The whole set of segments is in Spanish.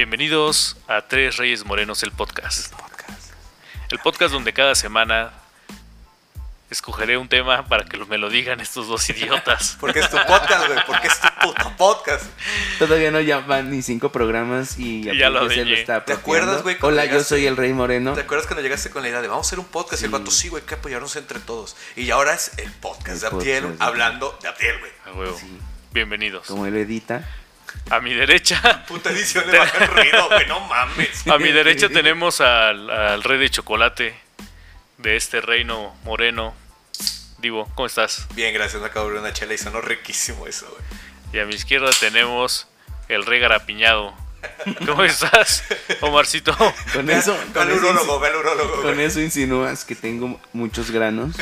Bienvenidos a Tres Reyes Morenos, el podcast. El podcast donde cada semana escogeré un tema para que me lo digan estos dos idiotas. Porque es tu podcast, güey. Porque es tu puto podcast. Todavía no ya van ni cinco programas y Y ya lo se dañé. está ¿Te acuerdas, güey, Hola, yo soy el Rey Moreno. ¿Te acuerdas cuando llegaste con la idea de vamos a hacer un podcast? Y el vato, sí, güey, que apoyarnos entre todos. Y ahora es el podcast El de Abdiel podcast, hablando de Abdiel, güey. A huevo. Sí. Bienvenidos. Como él edita. A mi derecha, Puta edición le baja el ruido, güey, no mames. a mi derecha tenemos al, al rey de chocolate de este reino moreno. Divo, ¿cómo estás? Bien, gracias, me acabo de abrir una chela y sonó riquísimo eso, güey. Y a mi izquierda tenemos el rey garapiñado. ¿Cómo estás, Omarcito? Con eso, con eso, urólogo, ve al urólogo, con güey. eso insinúas que tengo muchos granos.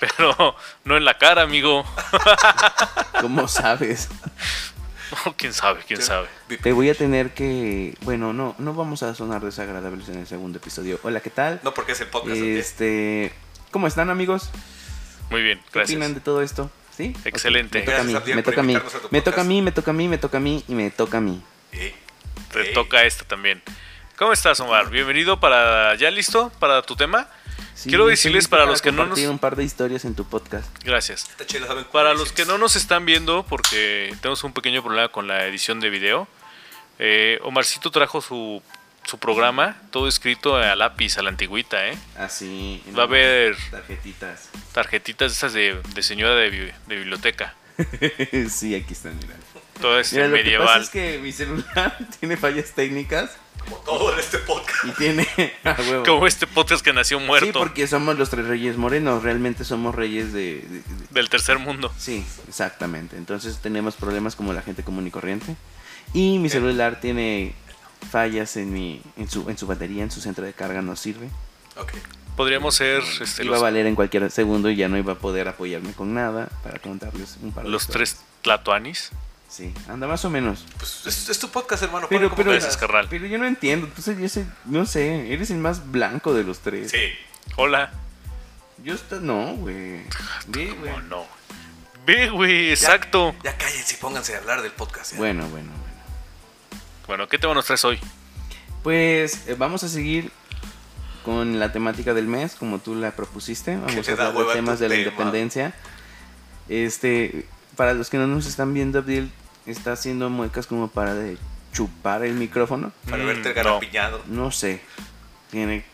Pero no en la cara, amigo. ¿Cómo sabes? ¿Quién sabe? ¿Quién sabe? Te voy a tener que. Bueno, no, no vamos a sonar desagradables en el segundo episodio. Hola, ¿qué tal? No, porque es el podcast. Este. ¿Cómo están, amigos? Muy bien, ¿Qué opinan gracias. de todo esto? ¿Sí? Excelente. Me toca a mí, Gracias, Abdiel, me toca a mí. Me toca a mí, me toca a mí, me toca a mí y me toca a mí. Eh, Te eh, toca esta también. ¿Cómo estás, Omar? Bienvenido para... ¿Ya listo para tu tema? Sí, Quiero decirles para los que no nos- un par de historias en tu podcast. Gracias. Para los que no nos están viendo, porque tenemos un pequeño problema con la edición de video, eh, Omarcito trajo su, su programa, todo escrito a lápiz, a la antigüita, ¿eh? Así. en Va a haber Tarjetitas. tarjetitas esas de, de señora de, de biblioteca. sí, aquí están, mira. Todo este Mira, lo que pasa medieval. es que mi celular tiene fallas técnicas Como todo en este podcast. y tiene. a huevo. Como este podcast que nació muerto Sí, porque somos los tres reyes morenos. Realmente somos reyes de- de- de del tercer mundo. Sí, exactamente. Entonces tenemos problemas como la gente común y corriente. Y mi celular tiene fallas en mi en su en su batería, en su centro de carga no sirve. Ok. Podríamos ser este, iba a los, valer en cualquier segundo y ya no iba a poder apoyarme con nada para contarles un par de los historias. tres tlatoanis. Sí, anda más o menos. Pues es, es tu podcast, hermano. Pero como pero, carnal. yo no entiendo, entonces yo sé, no sé, eres el más blanco de los tres. Sí. Hola. Yo está no, güey. Ve, güey. No. Ve, güey, exacto. Ya, ya cállense y pónganse a hablar del podcast. ya. Bueno, bueno, bueno. Bueno, ¿qué tema nos traes hoy? Pues eh, vamos a seguir con la temática del mes, como tú la propusiste. Vamos a hablar de temas de la tema? independencia. Este, para los que no nos están viendo, Abdiel está haciendo muecas como para de chupar el micrófono. Para Mm, verte no. garapiñado. No sé. Tiene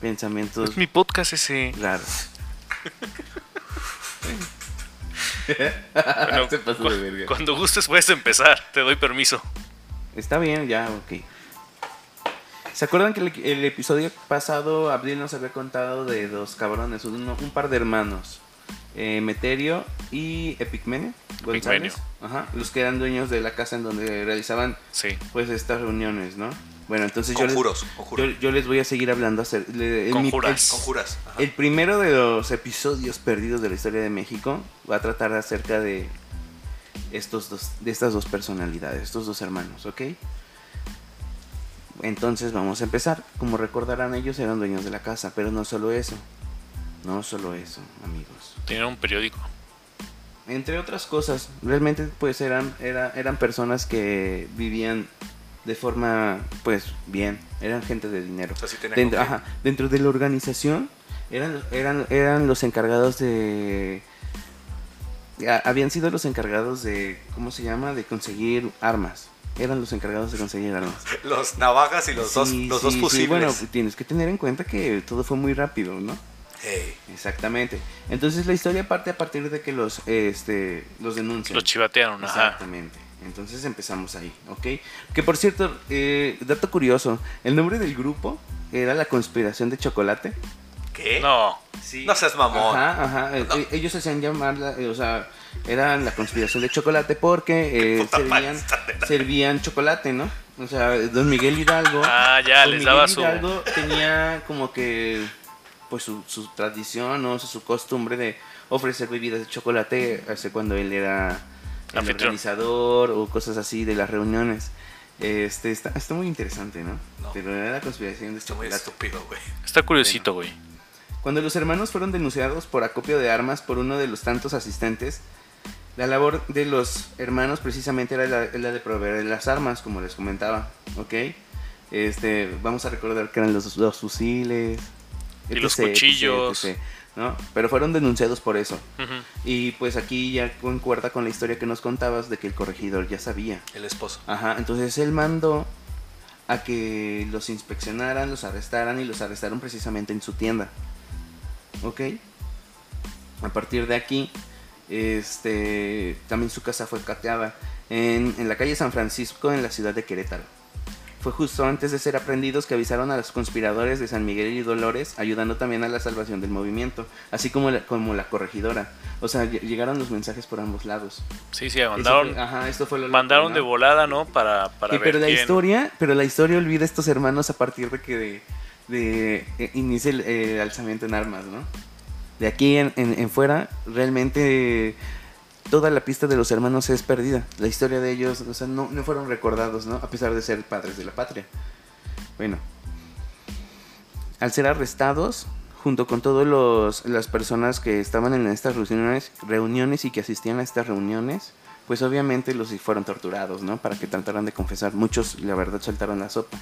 pensamientos Es mi podcast ese. raros. Bueno, Se pasó cu- de verga. cuando gustes puedes empezar, te doy permiso. Está bien, ya, ok. ¿Se acuerdan que el, el episodio pasado Abril nos había contado de dos cabrones, uno- un par de hermanos, eh, Meterio y Epigmenio González? Ajá, los que eran dueños de la casa en donde realizaban Sí. pues estas reuniones, ¿no? Bueno, entonces yo les, Conjuros, yo, conjuros. yo les voy a seguir hablando hacer, le- en mi- Conjuras. Conjuras. Ajá. el primero de los episodios perdidos de la historia de México va a tratar acerca de estos dos, de estas dos personalidades, estos dos hermanos, ¿ok? Entonces vamos a empezar. Como recordarán, ellos eran dueños de la casa, pero no solo eso. No solo eso, amigos. Tenían un periódico. Entre otras cosas, realmente pues eran, era- eran personas que vivían de forma pues bien, eran gente de dinero. O sea, sí tenía Dentro, ajá, dentro de la organización eran, eran, eran los encargados de... a- Habían sido los encargados de, ¿cómo se llama? De conseguir armas. Eran los encargados de conseguir armas. Los navajas y los dos, Sí, los sí, dos sí, fusibles. bueno, tienes que tener en cuenta que todo fue muy rápido, ¿no? Hey, Exactamente. Entonces la historia parte a partir de que los, este, los denuncian. Los chivatearon, ajá. Exactamente. Entonces empezamos ahí, ¿ok? Que por cierto, eh, dato curioso, el nombre del grupo era la conspiración de chocolate. ¿Qué? No. Sí. No seas mamón. Ajá, ajá. eh, eh, Ellos hacían llamar, la- eh, o sea, eran la conspiración de chocolate porque eh, servían, servían chocolate, ¿no? O sea, don Miguel Hidalgo. Ah, ya, don les Miguel daba su. Hidalgo tenía como que, pues su, su tradición, ¿no? O sea, su costumbre de ofrecer bebidas de chocolate hace cuando él era el organizador o cosas así de las reuniones. Este, está, está muy interesante, ¿no? No. Pero era la conspiración de Está muy estúpido, güey. Está curiosito, güey. Cuando los hermanos fueron denunciados por acopio de armas por uno de los tantos asistentes, La labor de los hermanos precisamente era la, la de proveer las armas, como les comentaba, ¿ok? Este, vamos a recordar que eran los, los fusiles. Y los cuchillos. etc, ¿no? Pero fueron denunciados por eso. Y pues aquí ya concuerda con la historia que nos contabas de que el corregidor ya sabía. El esposo. Ajá, entonces él mandó a que los inspeccionaran, los arrestaran y los arrestaron precisamente en su tienda. ¿Ok? A partir de aquí, este, también su casa fue cateada en, en la calle San Francisco, en la ciudad de Querétaro. Fue justo antes de ser aprendidos que avisaron a los conspiradores de San Miguel y Dolores, ayudando también a la salvación del movimiento, así como la, como la corregidora. O sea, ll- llegaron los mensajes por ambos lados. Sí, sí, mandaron, fue- ajá, esto fue lo loco, mandaron ¿no? de volada, ¿no? Para, para Sí, ver pero la quién- historia, pero la historia olvida a estos hermanos a partir de que de, de, eh, inicie el, alzamiento en armas, ¿no? De aquí en, en- en fuera, realmente toda la pista de los hermanos es perdida. La historia de ellos, o sea, no, no fueron recordados, ¿no? A pesar de ser padres de la patria. Bueno, al ser arrestados, junto con todas las personas que estaban en estas reuniones, reuniones y que asistían a estas reuniones, pues obviamente los fueron torturados, ¿no? Para que trataran de confesar. Muchos, la verdad, soltaron la sopa.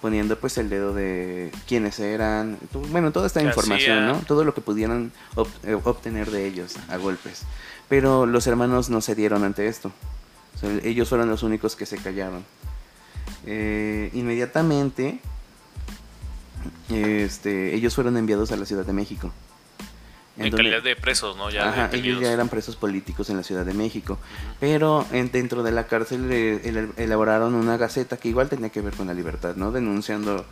Poniendo pues el dedo de quiénes eran, bueno, toda esta ¿Qué información? ¿no? Todo lo que pudieran ob- eh, obtener de ellos a golpes. Pero los hermanos no cedieron ante esto. O sea, ellos fueron los únicos que se callaron. Eh, inmediatamente, este, ellos fueron enviados a la Ciudad de México. En donde- calidad de presos, ¿no? Ya Ajá, ellos ya eran presos políticos en la Ciudad de México. Pero en- dentro de la cárcel eh, el- elaboraron una gaceta que igual tenía que ver con la libertad, ¿no? Denunciando.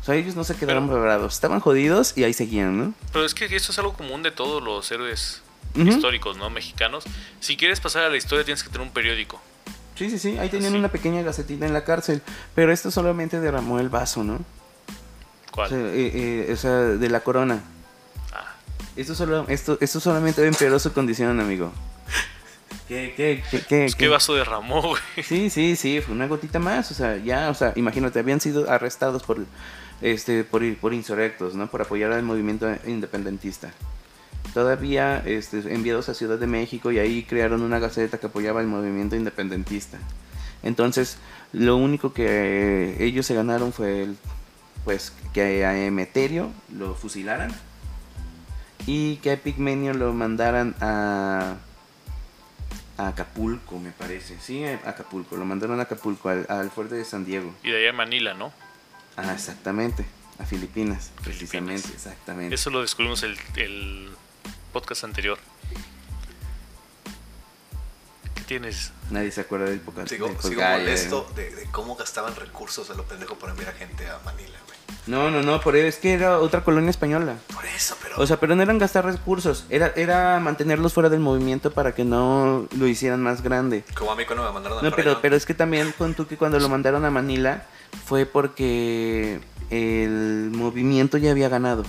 O sea, ellos no se quedaron Pero- parados. Estaban jodidos y ahí seguían, ¿no? Pero es que esto es algo común de todos los héroes históricos, ¿no? Mexicanos. Si quieres pasar a la historia tienes que tener un periódico. Sí, sí, sí. Ahí tenían una pequeña gacetita en la cárcel. Pero esto solamente derramó el vaso, ¿no? ¿Cuál? O sea, eh, eh, o sea, de la corona. Esto, solo, esto, esto solamente empeoró su condición, amigo. ¿Qué, qué, qué, qué, pues, ¿Qué vaso derramó, güey? Sí, sí, sí, fue una gotita más, o sea, ya, o sea, imagínate, habían sido arrestados por, este, por, por insurrectos, ¿no? Por apoyar al movimiento independentista. Todavía este, enviados a Ciudad de México y ahí crearon una gaceta que apoyaba el movimiento independentista. Entonces, lo único que ellos se ganaron fue, el, pues, que a Emeterio lo fusilaran y que a Epigmenio lo mandaran a a Acapulco, me parece. Sí, a Acapulco. Lo mandaron a Acapulco, al, al fuerte de San Diego. Y de allá a Manila, ¿no? Ah, exactamente. A Filipinas, Filipinas. precisamente, exactamente. Eso lo descubrimos el, el podcast anterior. ¿Qué tienes? Nadie se acuerda del poca- Sigo, del sigo molesto ¿eh? de, de cómo gastaban recursos a lo pendejo para enviar a gente a Manila, güey. No, no, no, por es que era otra colonia española. Por eso, pero. O sea, pero no eran gastar recursos, era, era mantenerlos fuera del movimiento para que no lo hicieran más grande. como a mí cuando me mandaron a No, pero, pero es que también con tú que cuando lo mandaron a Manila fue porque el movimiento ya había ganado.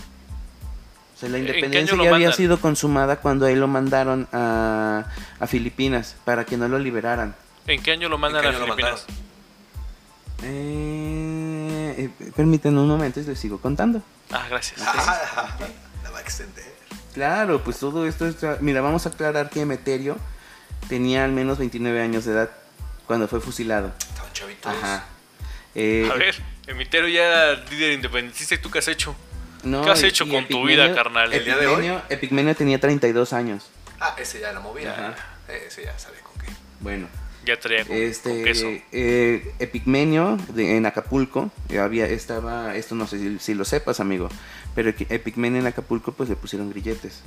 O sea, la ¿En qué independencia ya había sido consumada cuando ahí lo mandaron a, a Filipinas para que no lo liberaran. ¿En qué año lo ¿En mandan a Filipinas? Eh, eh, permítanme un momento y les sigo contando. Ah, gracias. Ah, la va a extender. Claro, pues todo esto es... Mira, vamos a aclarar que Emeterio tenía al menos 29 años de edad cuando fue fusilado. Estaban chavitos. Ajá. Eh, A ver, Emitero ya era líder independentista y tú qué has hecho? No, ¿Qué has hecho con tu vida, carnal? El día de hoy. Epigmenio, tenía 32 años. Ah, ese ya la movía. Ajá. Ese ya sabe con qué. Bueno, Ya traía con, con este queso. eh, Epigmenio de- en Acapulco eh, había estaba esto no sé si, si lo sepas amigo, pero Epi- Epigmenio en Acapulco pues le pusieron grilletes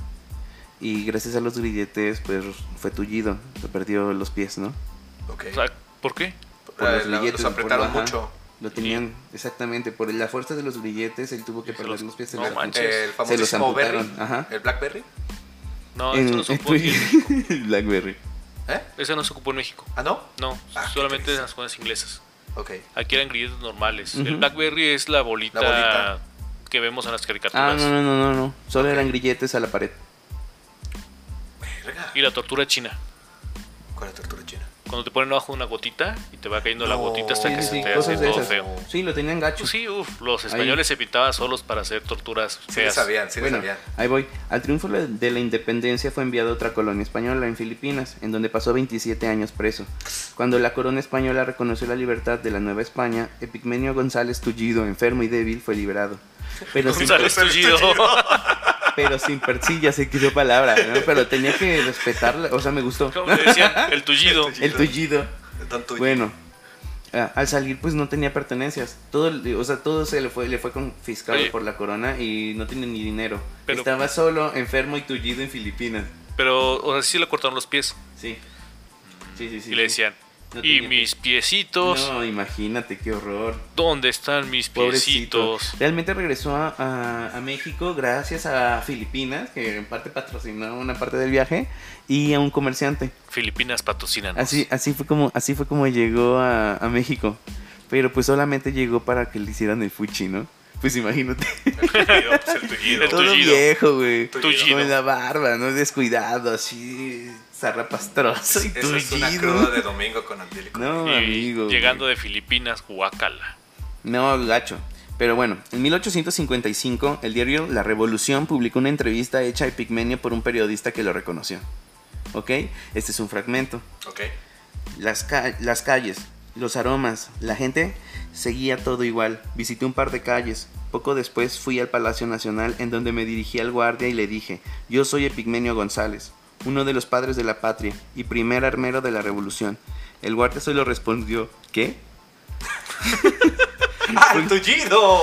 y gracias a los grilletes pues fue tullido, se perdió los pies, ¿no? Ok. O sea, ¿Por qué? Por Eh, los grilletes, los por- apretaron ajá. Lo tenían exactamente por la fuerza de los grilletes él tuvo que Se perder los- los pies, se no los- manches. El se los famosísimo Berry. amputaron, ajá. El Blackberry. No, En- eso no se en ocupó en México. Blackberry. ¿Eh? Eso no se ocupó en México. Ah, no. No, Ah, solamente en las zonas inglesas. Ok. Aquí eran grilletes normales. El. Blackberry es la bolita, La bolita. que vemos en las Ah, caricaturas. no, no, no, no, no. Solo eran grilletes a la pared. Verga. Y la tortura china. ¿Cuál es la tortura china? Cuando te ponen abajo una gotita y te va cayendo la gotita hasta Sí, que sí, se sí, te hace todo esas. feo. Sí, lo tenían gacho. Pues sí, uf, los españoles se pintaban solos para hacer torturas Sí le feas. sabían, sí Bueno, sabían. ahí voy. Al triunfo de la independencia fue enviado a otra colonia española en Filipinas, en donde pasó 27 años preso. Cuando la corona española reconoció la libertad de la Nueva España, Epigmenio González Tullido, enfermo y débil, fue liberado. Pero sin, González Tullido. pero sin per- sí, ya sé que dio palabra, ¿no? Pero tenía que respetarla, o sea, me gustó. ¿Cómo le decían? El tullido. El Tullido. Bueno, a- al salir pues no tenía pertenencias. Todo, o sea, todo se le fue, le fue confiscado Oye. por la corona y no tiene ni dinero. Pero- Estaba solo, enfermo y tullido en Filipinas. Pero, o sea, sí le cortaron los pies. Sí. Sí, sí, sí. y le decían, No y tenía mis piecitos, No, imagínate qué horror. ¿dónde están mis Pobrecito. piecitos? Realmente regresó a, a- a México gracias a Filipinas, que en parte patrocinó una parte del viaje, y a un comerciante. Filipinas patrocinan. Así, así fue como, así fue como llegó a, a México. Pero pues solamente llegó para que le hicieran el fuchi, ¿no? Pues imagínate. El tullido, pues, el tullido. El Todo tullido. viejo, güey. Con la barba, ¿no? Descuidado, así, zarrapastroso y Esa es una cruda de domingo con Angélico. No, Y amigo. llegando güey. de Filipinas, Guacala. No, gacho. Pero bueno, en 1855 el diario La Revolución publicó una entrevista hecha a Epigmenio por un periodista que lo reconoció. ¿Ok? Este es un fragmento. Ok. Las, ca- las calles, los aromas, la gente seguía todo igual. Visité un par de calles. Poco después fui al Palacio Nacional en donde me dirigí al guardia y le dije, yo soy Epigmenio González, uno de los padres de la patria y primer armero de la revolución. El guardia solo respondió, ¿qué? ¡Ah, el tullido!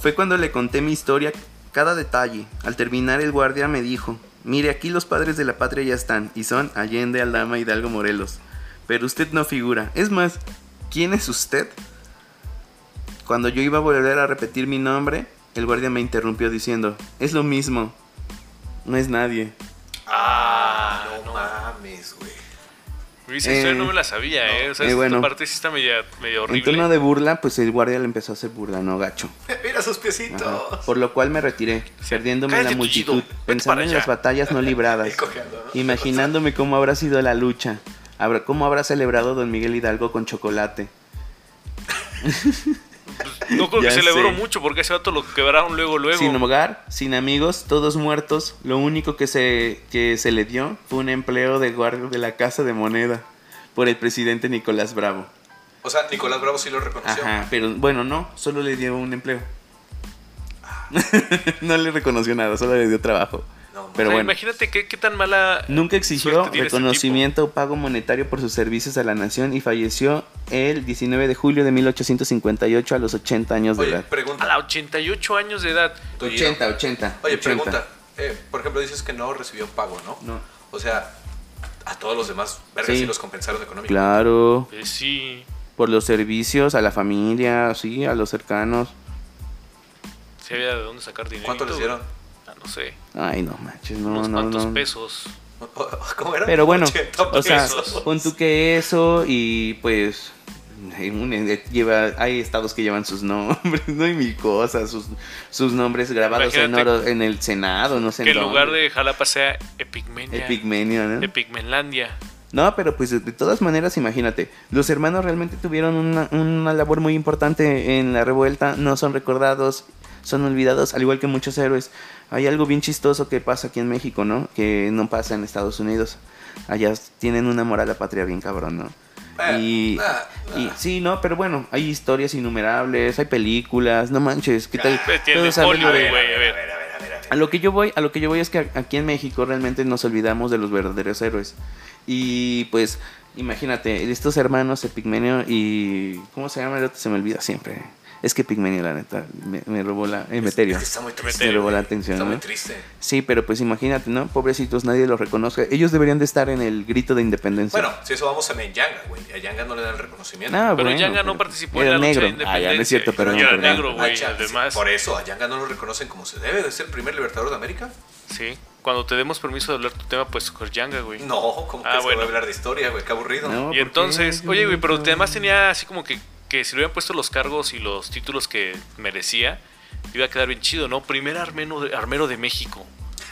Fue cuando le conté mi historia, cada detalle. Al terminar el guardia me dijo, mire aquí los padres de la patria ya están, y son Allende, Aldama, Hidalgo, Morelos. Pero usted no figura. Es más, ¿quién es usted? Cuando yo iba a volver a repetir mi nombre, el guardia me interrumpió diciendo, es lo mismo, no es nadie. Ah. Esa historia Eh, no me la sabía, ¿eh? O sea, eh, esta bueno. parte sí está media, medio En horrible. tono de burla, pues el guardia le empezó a hacer burla, no gacho. Mira sus piecitos. Ajá. Por lo cual me retiré, perdiéndome en la multitud, vete pensando en las batallas no libradas, cojeando, ¿no? imaginándome cómo habrá sido la lucha, cómo habrá celebrado don Miguel Hidalgo con chocolate. No creo que celebró sé. mucho porque ese vato lo quebraron luego, luego. Sin hogar, sin amigos, todos muertos, lo único que se, que se le dio fue un empleo de guardia de la Casa de Moneda por el presidente Nicolás Bravo. O sea, Nicolás Bravo sí lo reconoció. Ajá, pero bueno, no, solo le dio un empleo. no le reconoció nada, solo le dio trabajo. No, Pero O sea, bueno. Imagínate qué, qué tan mala. Nunca exigió este reconocimiento o pago monetario por sus servicios a la nación y falleció el 19 de julio de 1858 a los 80 años de edad. A la 88 años de edad. Tullido. 80, 80. Oye, 80. pregunta. Eh, por ejemplo, dices que no recibió pago, ¿no? No. O sea, a todos los demás, verga, Sí. los compensaron económicamente. Claro, Eh, sí. por los servicios a la familia, sí, a los cercanos. Sí había de dónde sacar dinero. ¿Cuánto les dieron? No sé. Ay, no manches, no, unos no, cuantos no. pesos. ¿Cómo era? Pero bueno, 80 o sea, pesos. pon tú que eso y pues eh, lleva hay estados que llevan sus nombres, no hay mil cosas, sus, sus nombres grabados en oro en el Senado, no sé Que en el lugar de Jalapa sea Epigmenia. Epigmenio, ¿no? Epigmenlandia. No, pero pues de de todas maneras, imagínate, los hermanos realmente tuvieron una, una labor muy importante en la revuelta, no son recordados, son olvidados, al igual que muchos héroes. Hay algo bien chistoso que pasa aquí en México, ¿no? Que no pasa en Estados Unidos. Allá tienen un amor a la patria bien cabrón, ¿no? Eh, Y, nah, y nah. sí, no, pero bueno, hay historias innumerables, hay películas, no manches, ¿qué tal? Pues Todos güey, a ver. a ver, a ver, a ver. a lo que yo voy, a lo que yo voy es que aquí en México realmente nos olvidamos de los verdaderos héroes. Y pues, imagínate, estos hermanos, Epigmenio y. ¿Cómo se llama el otro? Se me olvida siempre. Es que Epigmenio, la neta, me, me robó la. Emeterio. Es que está muy triste. Me robó la atención, Está muy ¿no? triste. Sí, pero pues imagínate, ¿no? Pobrecitos, nadie los reconozca. Ellos deberían de estar en el grito de independencia. Bueno, si eso vamos a Menyanga, güey. A Yanga no le dan el reconocimiento. Ah, Pero bueno, Yanga no pero- participó en la lucha negro. de Ah, independencia. ya no es cierto, Era perdón. negro, güey. Ah, Además, Por eso, a Yanga no lo reconocen como se debe de ser el primer libertador de América. sí. Cuando te demos permiso de hablar tu tema, pues con Yanga, güey. No, como que Ah, se bueno. va a hablar de historia, güey. Qué aburrido. No, ¿por Y qué? entonces, oye, güey, pero además tenía así como que, que si le hubieran puesto los cargos y los títulos que merecía, iba a quedar bien chido, ¿no? Primer armero de, armero de México.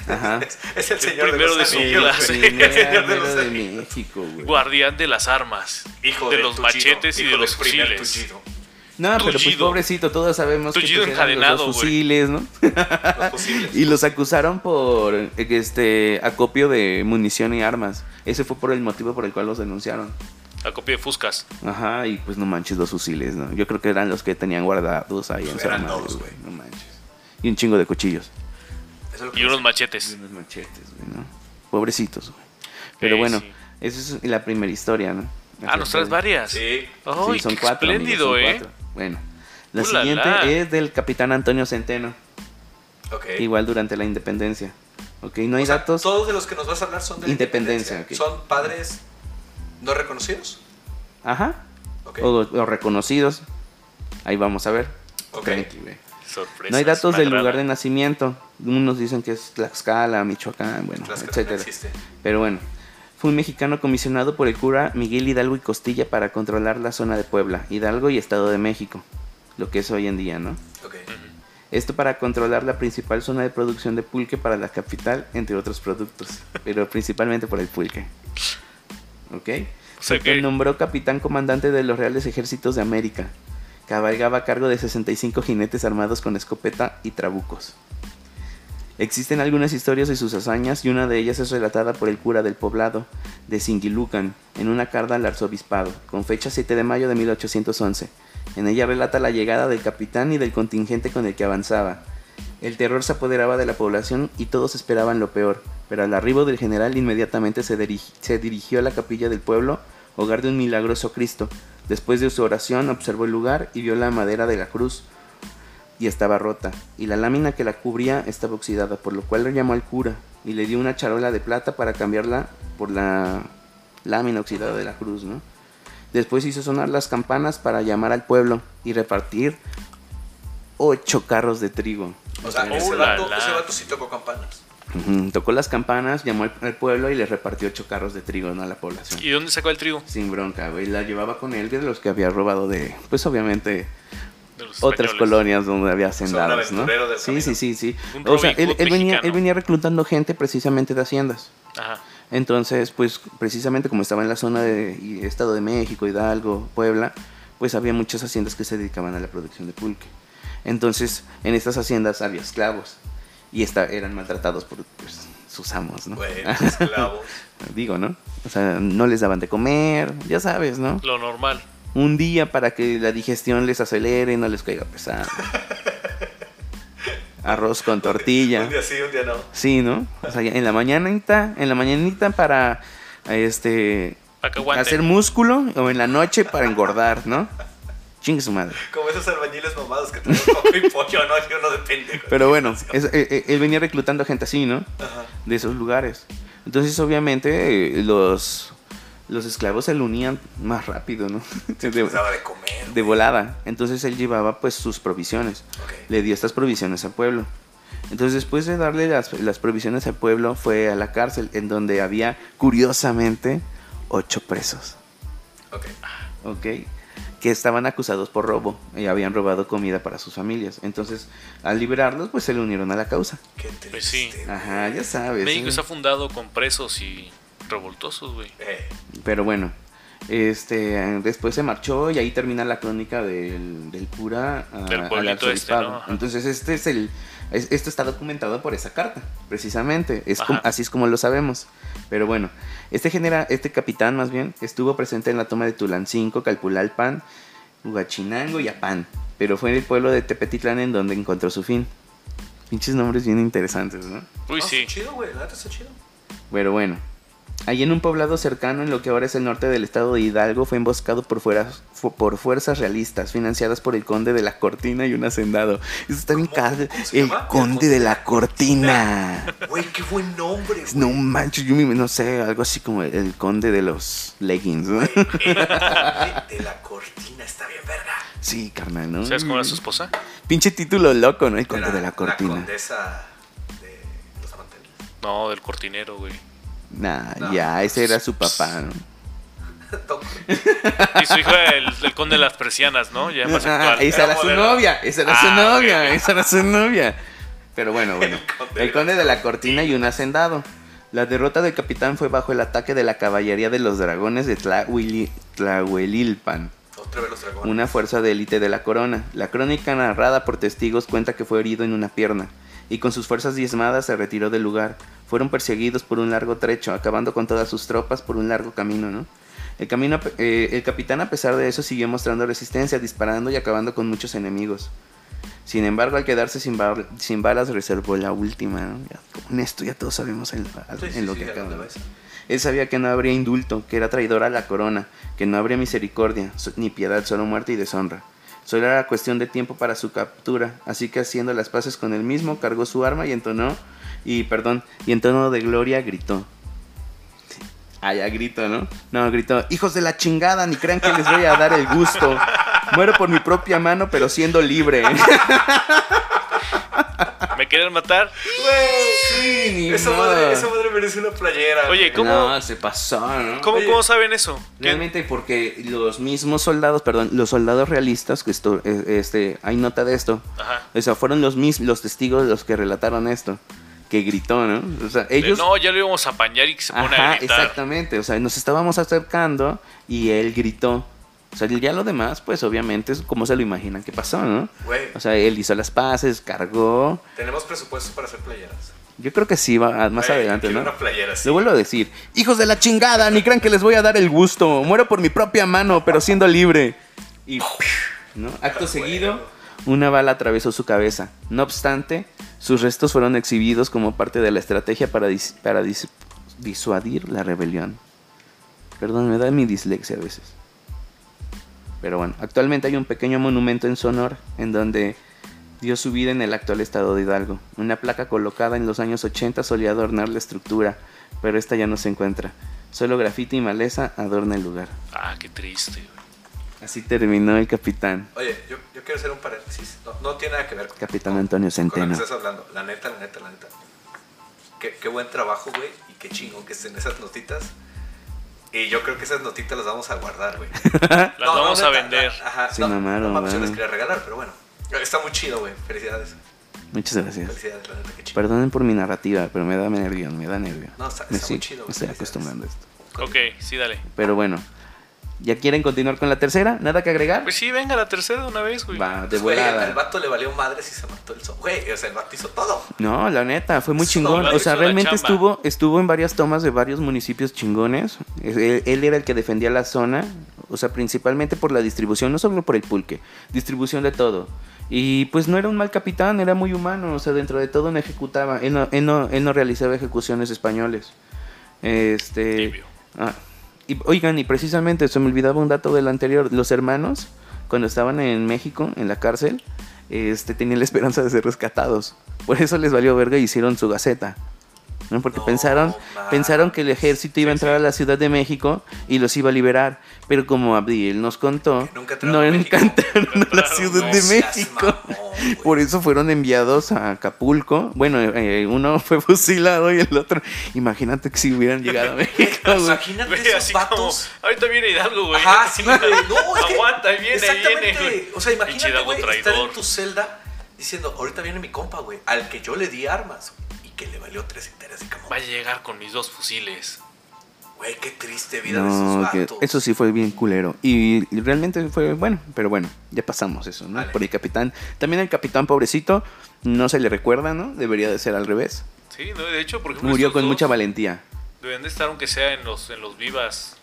Ajá. Es el El señor primero de, de los su anillos, clase. El señor de armero los de anillos. México, güey. Guardián de las armas. Hijo de del los tullido, machetes y de los fusiles. tullido. No, pero pues pobrecito, todos sabemos que Tullido pues, los fusiles, ¿no? Los fusiles. Y los acusaron por este acopio de munición y armas. Ese fue por el motivo por el cual los denunciaron. A copia de Fuscas. Ajá, y pues no manches los fusiles, ¿no? Yo creo que eran los que tenían guardados ahí en su Eran dos, güey. No manches. Y un chingo de cuchillos. Eso Y unos Y machetes. unos machetes, güey, ¿no? Pobrecitos, güey. Pero bueno, sí. esa es la primera historia, ¿no? Ah, nos traes varias. Sí. Sí, son qué cuatro. amigos, espléndido, son ¿eh? cuatro. Bueno, la Ulala. siguiente es del capitán Antonio Centeno, Ok. igual durante la independencia. Ok, no hay O sea, datos. Todos de los que nos vas a hablar son de la Independencia, ok. ¿Son padres no reconocidos? Ajá. Ok. O, reconocidos. Ahí vamos a ver. Ok. Tranqui, güey. Sorpresas. No hay datos del lugar de nacimiento. Unos dicen que es Tlaxcala, Michoacán, bueno, no. Pero bueno, fue un mexicano comisionado por el cura Miguel Hidalgo y Costilla para controlar la zona de Puebla, Hidalgo y Estado de México, lo que es hoy en día, ¿no? Ok. Esto para controlar la principal zona de producción de pulque para la capital, entre otros productos, pero principalmente por el pulque. ¿Ok? Se nombró capitán comandante de los Reales Ejércitos de América. Cabalgaba a cargo de 65 jinetes armados con escopeta y trabucos. Existen algunas historias de sus hazañas y una de ellas es relatada por el cura del poblado de Singilucan en una carta al arzobispado, con fecha 7 de mayo de 1811. En ella relata la llegada del capitán y del contingente con el que avanzaba. El terror se apoderaba de la población y todos esperaban lo peor, pero al arribo del general inmediatamente se, dirigi- se dirigió a la capilla del pueblo, hogar de un milagroso Cristo. Después de su oración observó el lugar y vio la madera de la cruz y estaba rota, y la lámina que la cubría estaba oxidada, por lo cual le llamó al cura y le dio una charola de plata para cambiarla por la lámina oxidada de la cruz, ¿no? Después hizo sonar las campanas para llamar al pueblo y repartir ocho carros de trigo. O sea, Oh, ese, la, vato, la. ese vato sí tocó campanas. Tocó las campanas, llamó al, al pueblo y le repartió ocho carros de trigo ¿no? a la población. ¿Y dónde sacó el trigo? Sin bronca, güey. La llevaba con él de los que había robado de, pues obviamente, otras colonias donde había hacendados, ¿no? Sí, sí, sí, sí. O sea, él, él venía, él venía reclutando gente precisamente de haciendas. Ajá. Entonces, pues precisamente como estaba en la zona de Estado de México, Hidalgo, Puebla, pues había muchas haciendas que se dedicaban a la producción de pulque. Entonces, en estas haciendas había esclavos y esta, eran maltratados por pues, sus amos, ¿no? Bueno, esclavos. Digo, ¿no? O sea, no les daban de comer, ya sabes, ¿no? Lo normal. Un día para que la digestión les acelere y no les caiga pesado. Arroz con tortilla. Un día sí, un día no. Sí, ¿no? O sea, en la mañanita, en la mañanita para este Para que aguante. hacer músculo o en la noche para engordar, ¿no? Chingue su madre. Como esos albañiles mamados que traen coco y pollo, ¿no? Yo no depende. Pero bueno, es- eh, eh, él venía reclutando gente así, ¿no? Ajá. De esos lugares. Entonces, obviamente, eh, los, los esclavos se le unían más rápido, ¿no? De, Les daba de comer. de volada. Entonces él llevaba pues sus provisiones. Ok. Le dio estas provisiones al pueblo. Entonces después de darle las, las provisiones al pueblo fue a la cárcel en donde había curiosamente ocho presos. Ok. ¿Ok? Que estaban acusados por robo y habían robado comida para sus familias. Entonces al liberarlos pues se le unieron a la causa. Qué triste. Pues sí. Ajá, ya sabes. México ¿eh? está fundado con presos y revoltosos, güey. Eh, Pero bueno, este, después se marchó y ahí termina la crónica del, del cura a- Del al pueblito este. ¿no? Entonces este es el, es- esto está documentado por esa carta, precisamente. Es como- así es como lo sabemos. Pero bueno, este genera, este capitán más bien estuvo presente en la toma de Tulancingo, Calpulalpan, Huachinango y Apán. Pero fue en el pueblo de Tepetitlán en donde encontró su fin. Pinches nombres bien interesantes, ¿no? Uy, sí. Está chido, güey. La está chido. Pero bueno, allí en un poblado cercano en lo que ahora es el norte del estado de Hidalgo fue emboscado por, fueras- fu- por fuerzas realistas financiadas por el conde de la Cortina y un hacendado. Eso está bien caro. ¿Cómo se El llama? conde de la Cortina. Güey, qué buen nombre, güey. No manches, yo no sé, algo así como el, el conde de los leggings, ¿no? El conde de la cortina está bien, verga. Sí, carnal, ¿no? ¿Sabes cómo era su esposa? Pinche título loco, ¿no? El conde de la Cortina. La condesa de los amantes. No, del cortinero, güey. Nah, No. ya, ese era su papá, ¿no? Y su hijo era el, el conde de las persianas, ¿no? Ya más Ah, actual. esa era su novia, esa era su Ah, novia, esa era su novia. Pero bueno, bueno. El conde El de conde de la cortina y un hacendado. La derrota del capitán fue bajo el ataque de la caballería de los dragones de Tlahuili- Tlahuelilpan, Otra vez los dragones. una fuerza de élite de la corona. La crónica narrada por testigos cuenta que fue herido en una pierna y con sus fuerzas diezmadas se retiró del lugar. Fueron perseguidos por un largo trecho, acabando con todas sus tropas por un largo camino, ¿no? El, camino, eh, el capitán a pesar de eso siguió mostrando resistencia, disparando y acabando con muchos enemigos. Sin embargo, al quedarse sin, sin balas, reservó la última. ¿no? Ya, con esto ya todos sabemos en, Sí, en sí, lo sí, que ¿a acaba? Él sabía que no habría indulto, que era traidor a la corona, que no habría misericordia, ni piedad, solo muerte y deshonra. Solo era cuestión de tiempo para su captura, así que haciendo las paces con él mismo, cargó su arma y entonó, y perdón, y en tono de gloria gritó. Ah, ya grito, ¿no? No, gritó, hijos de la chingada, ni crean que les voy a dar el gusto. Muero por mi propia mano, pero siendo libre. ¿Me quieren matar? Sí, Esa madre, esa madre merece una playera. Oye, ¿cómo, No, se pasó, ¿no? ¿cómo, Oye. cómo saben eso? Realmente porque los mismos soldados, perdón, los soldados realistas, que esto, eh, este, hay nota de esto, Ajá. o sea, fueron los mismos, los testigos los que relataron esto, que gritó, ¿no? O sea, ellos... De, no, ya lo íbamos a apañar y que se pone Ajá, a gritar. exactamente, o sea, nos estábamos acercando y él gritó. O sea, ya lo demás, pues obviamente es como se lo imaginan que pasó, ¿no? Güey, O sea, él hizo las paces, cargó. tenemos presupuesto para hacer playeras. Yo creo que sí, va más Güey, adelante, ¿no? una playera. Le vuelvo a decir, hijos de la chingada, ni crean que les voy a dar el gusto. Muero por mi propia mano, pero siendo libre. Y, ¿no? Acto seguido, una bala atravesó su cabeza. No obstante, sus restos fueron exhibidos como parte de la estrategia para, dis- para dis- disuadir la rebelión. Perdón, me da mi dislexia a veces. Pero bueno, actualmente hay un pequeño monumento en su honor en donde dio su vida en el actual estado de Hidalgo. Una placa colocada en los años 80 solía adornar la estructura, pero esta ya no se encuentra. Solo grafiti y maleza adorna el lugar. Ah, qué triste, güey. Así terminó el capitán. Oye, yo, yo quiero hacer un paréntesis. No, no tiene nada que ver con, Capitán con- Antonio con lo Centeno. que estás hablando. La neta, la neta, la neta. Qué, qué buen trabajo, güey. Y qué chingón que estén esas notitas. Y yo creo que esas notitas las vamos a guardar, güey. Las vamos a neta, vender. la- Ajá. Sí, no, mamaron, no güey. les quería regalar, pero bueno. Está muy chido, güey. Felicidades. Muchas gracias. Felicidades, la neta, qué chido. Perdonen por mi narrativa, pero me da nervio, me da nervio. No, está- me está muy chido, me estoy acostumbrando a esto. Ok, sí, dale. Pero bueno, ¿ya quieren continuar con la tercera? ¿Nada que agregar? Pues sí, venga la tercera de una vez, güey. Va, de volada. al vato le valió madre si se mató el sol. Güey, o sea, el vato hizo todo. No, la neta, fue muy chingón. O sea, realmente estuvo, estuvo en varias tomas de varios municipios chingones. Él, él era el que defendía la zona, o sea, principalmente por la distribución, no solo por el pulque, distribución de todo. Y pues no era un mal capitán, era muy humano, o sea, dentro de todo no ejecutaba, él no, él no, él no realizaba ejecuciones españoles. Este... Tibio. ah, y, oigan, y precisamente se me olvidaba un dato del anterior, los hermanos, cuando estaban en México, en la cárcel, este, tenían la esperanza de ser rescatados. Por eso les valió verga y hicieron su gaceta. ¿No? Porque No pensaron, pensaron que el ejército iba a entrar a la Ciudad de México y los iba a liberar. Pero como Abdiel nos contó, nunca no entraron a la Ciudad No de México. mamón. Por eso fueron enviados a Acapulco. Bueno, eh, uno fue fusilado y el otro. Imagínate que si hubieran llegado a México. Imagínate esos como, vatos. ahorita viene Hidalgo, güey. Ajá, sí, güey. No, es que- Aguanta, ahí viene, Exactamente. viene. O sea, imagínate, güey, estar en tu celda diciendo, ahorita viene mi compa, güey, al que yo le di armas que le valió tres hectáreas de camón. Va a llegar con mis dos fusiles. Güey, qué triste vida de esos vatos. eso sí fue bien culero. Y realmente fue bueno, pero bueno, ya pasamos eso, ¿no? Vale. Por el capitán. También el capitán pobrecito, no se le recuerda, ¿no? Debería de ser al revés. Sí, no, de hecho, por ejemplo, Murió con dos mucha valentía. Deben de estar aunque sea en los, en los vivas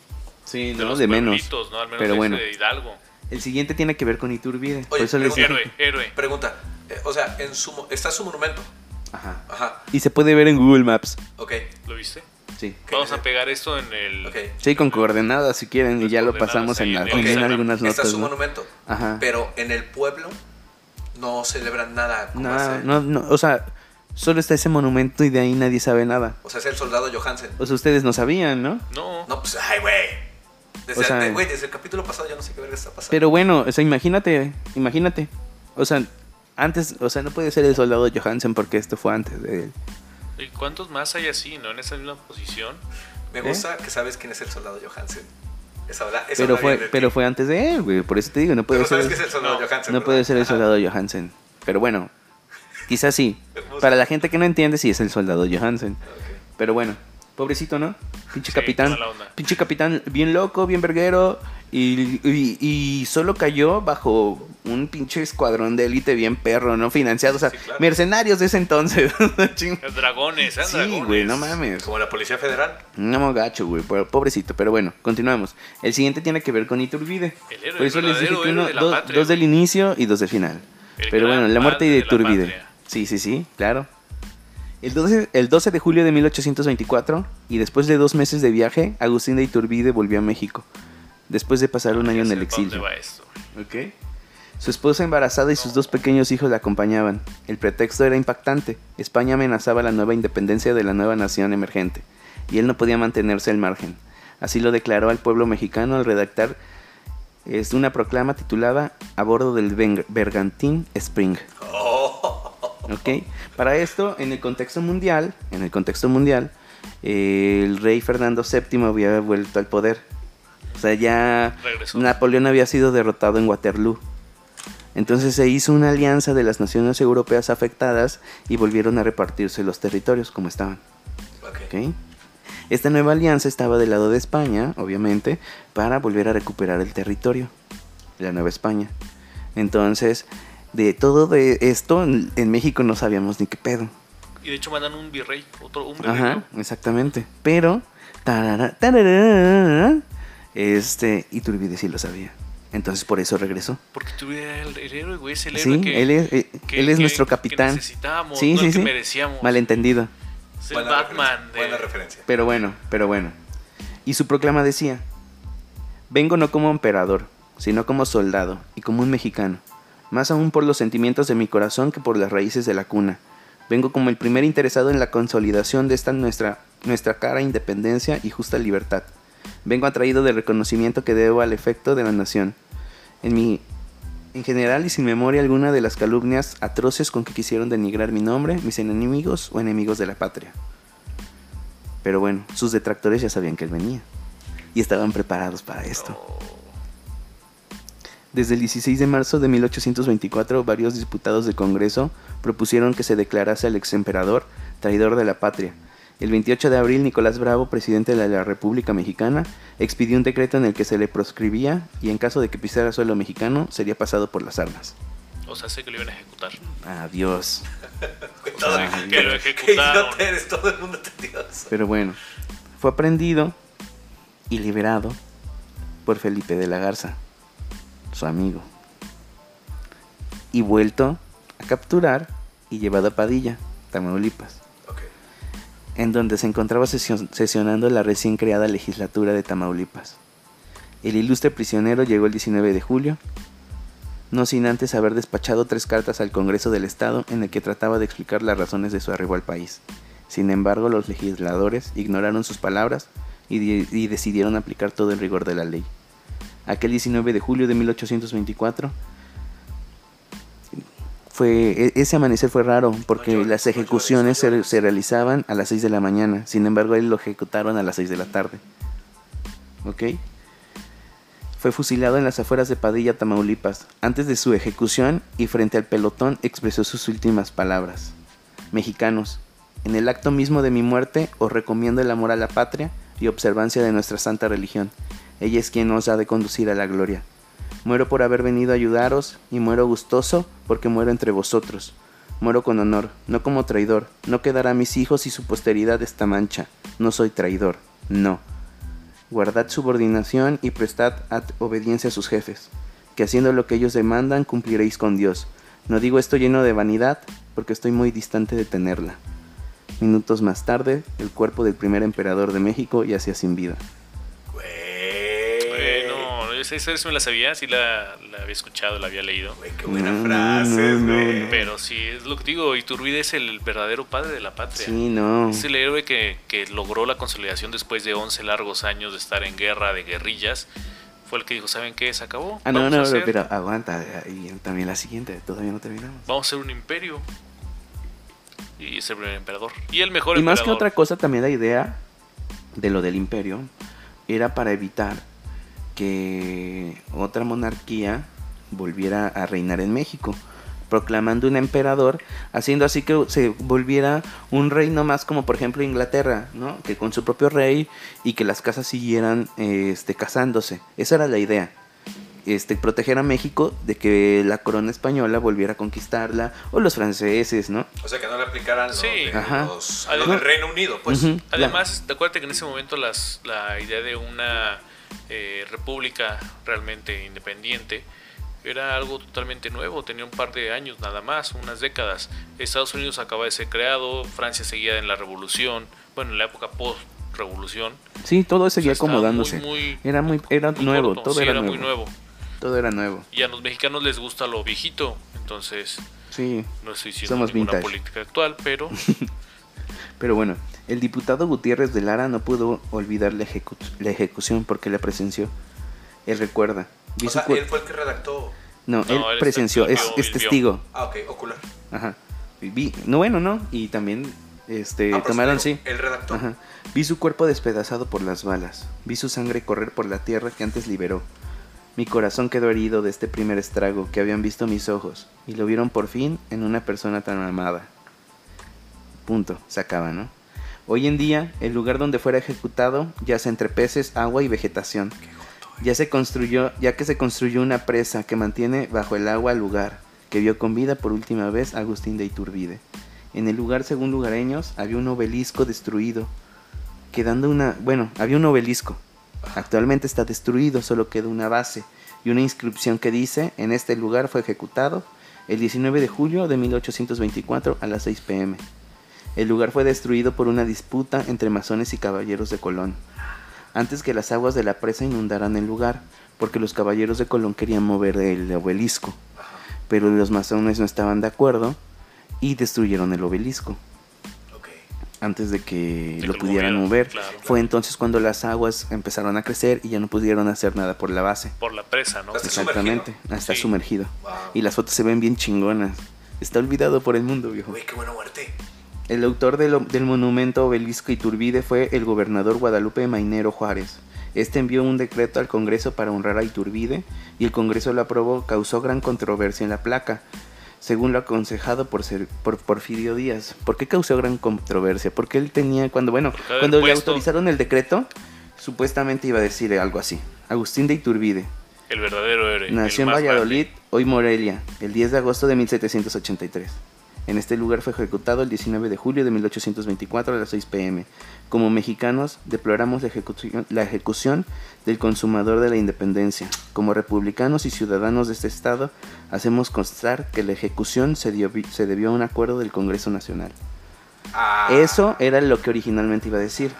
Sí, de ¿no? los De menos. pueblitos, ¿no? Al menos Pero bueno. ese de Hidalgo. El siguiente tiene que ver con Iturbide. Por Oye, eso les pregunta. Héroe, héroe. Pregunta, eh, o sea, en su, está su monumento. Ajá. Ajá, Y se puede ver en Google Maps. ok, ¿Lo viste? Sí. Vamos a pegar esto en el... ok. Sí, con coordenadas si quieren y ya lo pasamos en, ahí la- en el en Instagram. algunas Está notas. su ¿no? monumento. Ajá. Pero en el pueblo no celebran nada No, base- no, no, o sea, solo está ese monumento y de ahí nadie sabe nada. O sea, es el soldado Johansen. O sea, ustedes no sabían, ¿no? No, No, pues, ay, güey. Desde, O sea- el- desde el capítulo pasado ya no sé qué verga está pasando. Pero bueno, o sea, imagínate, imagínate. O sea, antes, o sea, no puede ser el soldado Johansen porque esto fue antes de él. ¿Y cuántos más hay así, no? En esa misma posición. Me ¿Eh? gusta que sabes quién es el soldado Johansen. Habla, Pero habla fue, pero fue antes de él, güey. Por eso te digo, no puede Pero ser. sabes que es el soldado no, Johansen. no puede ser el Ajá. soldado Johansen. Pero bueno, Quizás sí. Para la gente que no entiende, sí es el soldado Johansen. Pero bueno, pobrecito, ¿no? Pinche Sí, capitán. Pinche capitán bien loco, bien verguero. Y, y- y solo cayó bajo un pinche escuadrón de élite bien perro, ¿no? Financiado. O sea, Sí, claro. mercenarios de ese entonces. Dragones, eran sí, dragones. güey, no mames. Como la Policía Federal. No gacho, güey. pero Pobrecito. Pero bueno, continuamos. El siguiente tiene que ver con Iturbide. El héroe, Por eso el les dije que uno, de dos, patria, dos del inicio y dos del final. Pero bueno, la muerte de Iturbide. Sí, sí, sí, claro. El 12, el 12 de julio de 1824, y después de dos meses de viaje, Agustín de Iturbide volvió a México, después de pasar un año en el exilio. va esto. Ok. Su esposa embarazada y sus dos pequeños hijos la acompañaban. El pretexto era impactante. España amenazaba la nueva independencia de la nueva nación emergente, y él no podía mantenerse al margen. Así lo declaró al pueblo mexicano al redactar es una proclama titulada A bordo del Bergantín Spring. ¿Ok? Para esto, en el contexto mundial, en el contexto mundial, eh, el rey Fernando VII había vuelto al poder. O sea, ya Regresó. Napoleón había sido derrotado en Waterloo. Entonces se hizo una alianza de las naciones europeas afectadas y volvieron a repartirse los territorios como estaban. Ok. ¿ok? Esta nueva alianza estaba del lado de España, obviamente, para volver a recuperar el territorio, la Nueva España. Entonces, de todo de esto, en México no sabíamos ni qué pedo. Y de hecho mandan un virrey, otro un virrey. Ajá, exactamente. Pero, tarara, tarara, este, Iturbide sí lo sabía. Entonces por eso regresó. Porque tú eres el, el héroe, güey, es el héroe Sí, que, él es, eh, que- él es que- nuestro que capitán. necesitábamos, Sí, no sí, el que merecíamos. Malentendido. Es el Buena Batman referencia, de... Buena referencia. Pero bueno, pero bueno. Y su proclama decía, vengo no como emperador, sino como soldado y como un mexicano, más aún por los sentimientos de mi corazón que por las raíces de la cuna. Vengo como el primer interesado en la consolidación de esta nuestra, nuestra cara independencia y justa libertad. Vengo atraído del reconocimiento que debo al efecto de la nación. En mi en general y sin memoria alguna de las calumnias atroces con que quisieron denigrar mi nombre, mis enemigos o enemigos de la patria. Pero bueno, sus detractores ya sabían que él venía. Y estaban preparados para esto. Desde el 16 de marzo de 1824, varios diputados del Congreso propusieron que se declarase al exemperador traidor de la patria. El 28 de abril, Nicolás Bravo, presidente de la República Mexicana, expidió un decreto en el que se le proscribía y en caso de que pisara suelo mexicano, sería pasado por las armas. O sea, sé que lo iban a ejecutar. Adiós. Todo- sea, que lo Qué ejecutaron. idiota eres, todo el mundo te. Pero bueno, fue aprendido y liberado por Felipe de la Garza, su amigo. Y vuelto a capturar y llevado a Padilla, Tamaulipas. En donde se encontraba sesio- sesionando la recién creada legislatura de Tamaulipas. El ilustre prisionero llegó el 19 de julio, no sin antes haber despachado tres cartas al Congreso del Estado en el que trataba de explicar las razones de su arribo al país. Sin embargo, los legisladores ignoraron sus palabras y decidieron aplicar todo el rigor de la ley. Aquel 19 de julio de 1824 fue, e- ese amanecer fue raro porque las ejecuciones se realizaban a las 6 de la mañana. Sin embargo, él lo ejecutaron a las 6 de la tarde. ¿Ok? Fue fusilado en las afueras de Padilla, Tamaulipas. Antes de su ejecución y frente al pelotón expresó sus últimas palabras. Mexicanos, en el acto mismo de mi muerte os recomiendo el amor a la patria y observancia de nuestra santa religión. Ella es quien nos ha de conducir a la gloria. Muero por haber venido a ayudaros y muero gustoso porque muero entre vosotros. Muero con honor, no como traidor. No quedará a mis hijos y su posteridad esta mancha. No soy traidor, no. Guardad subordinación y prestad obediencia a sus jefes, que haciendo lo que ellos demandan cumpliréis con Dios. No digo esto lleno de vanidad, porque estoy muy distante de tenerla. Minutos más tarde, el cuerpo del primer emperador de México yacía sin vida. Esa, esa sí me la sabía, sí la, la había escuchado, la había leído. Güey, qué buena No, no, frase, no, no, güey. no. Pero sí, es lo que digo, Iturbide es el verdadero padre de la patria. Sí, no. Es el héroe que, que logró la consolidación después de 11 largos años de estar en guerra, de guerrillas. Fue el que dijo, ¿saben qué? Se acabó. Ah, no, no, hacer- pero aguanta. Y también la siguiente, todavía no terminamos. Vamos a ser un imperio. Y es el primer emperador. Y el mejor Y más que otra cosa, también la idea de lo del imperio era para evitar que otra monarquía volviera a reinar en México. proclamando un emperador, haciendo así que se volviera un reino más como por ejemplo Inglaterra, ¿no? Que con su propio rey y que las casas siguieran este, casándose. Esa era la idea. Este, proteger a México de que la corona española volviera a conquistarla o los franceses, ¿no? O sea, que no le aplicaran Sí. los- del Reino Unido, pues. Además, acuérdate que en ese momento las, la idea de una eh, república realmente independiente era algo totalmente nuevo, tenía un par de años nada más, unas décadas. Estados Unidos acaba de ser creado, Francia seguía en la revolución, bueno, en la época post-revolución. Sí, todo seguía acomodándose. muy, muy- era muy, era muy nuevo, corto, todo sí, era, era nuevo. muy nuevo. Todo era nuevo. Y a los mexicanos les gusta lo viejito, entonces Sí. no estoy diciendo Somos ninguna vintage. política actual, pero Pero bueno, el diputado Gutiérrez de Lara no pudo olvidar la, ejecu- la ejecución porque la presenció. Él recuerda. O sea, él fue el que redactó. No, No, él él presenció, es, testigo. Ah, ok, ocular. Ajá. Vi, no, bueno, no. Y también este, Ah, por tomaron, sí. Él redactó. Ajá. Vi su cuerpo despedazado por las balas. Vi su sangre correr por la tierra que antes liberó. Mi corazón quedó herido de este primer estrago que habían visto mis ojos y lo vieron por fin en una persona tan amada. Punto. Se acaba, ¿no? Hoy en día, el lugar donde fuera ejecutado yace entre peces, agua y vegetación. Ya se construyó, ya que se construyó una presa que mantiene bajo el agua el lugar, que vio con vida por última vez Agustín de Iturbide. En el lugar, según lugareños, había un obelisco destruido, quedando una, bueno, había un obelisco. Actualmente está destruido, solo queda una base y una inscripción que dice, en este lugar fue ejecutado el 19 de julio de 1824 a las 6 pm. El lugar fue destruido por una disputa entre masones y caballeros de Colón, antes que las aguas de la presa inundaran el lugar, porque los caballeros de Colón querían mover el obelisco, pero los masones no estaban de acuerdo y destruyeron el obelisco antes de que De lo que pudieran mover. claro, Fue entonces cuando las aguas empezaron a crecer y ya no pudieron hacer nada por la base. por la presa, ¿no? Está Exactamente, sumergido. Sí. sumergido. Wow. Y las fotos se ven bien chingonas. Está olvidado por el mundo, viejo. Güey, qué buena muerte. El autor del, del monumento obelisco Iturbide fue el gobernador Guadalupe Mainero Juárez. Este envió un decreto al Congreso para honrar a Iturbide y el Congreso lo aprobó. Causó gran controversia en la placa, según lo aconsejado por, ser- por Porfirio Díaz. ¿Por qué causó gran controversia? Porque él tenía, cuando, bueno, cuando le autorizaron el decreto, supuestamente iba a decir algo así. Agustín de Iturbide, El verdadero héroe. Nació en Valladolid, hoy Morelia, el 10 de agosto de 1783. En este lugar fue ejecutado el 19 de julio de 1824 a las 6 pm. Como mexicanos, deploramos la ejecución, la ejecución del consumador de la independencia. Como republicanos y ciudadanos de este estado, hacemos constar que la ejecución se, dio- se debió a un acuerdo del Congreso Nacional. Ah. Eso era lo que originalmente iba a decir.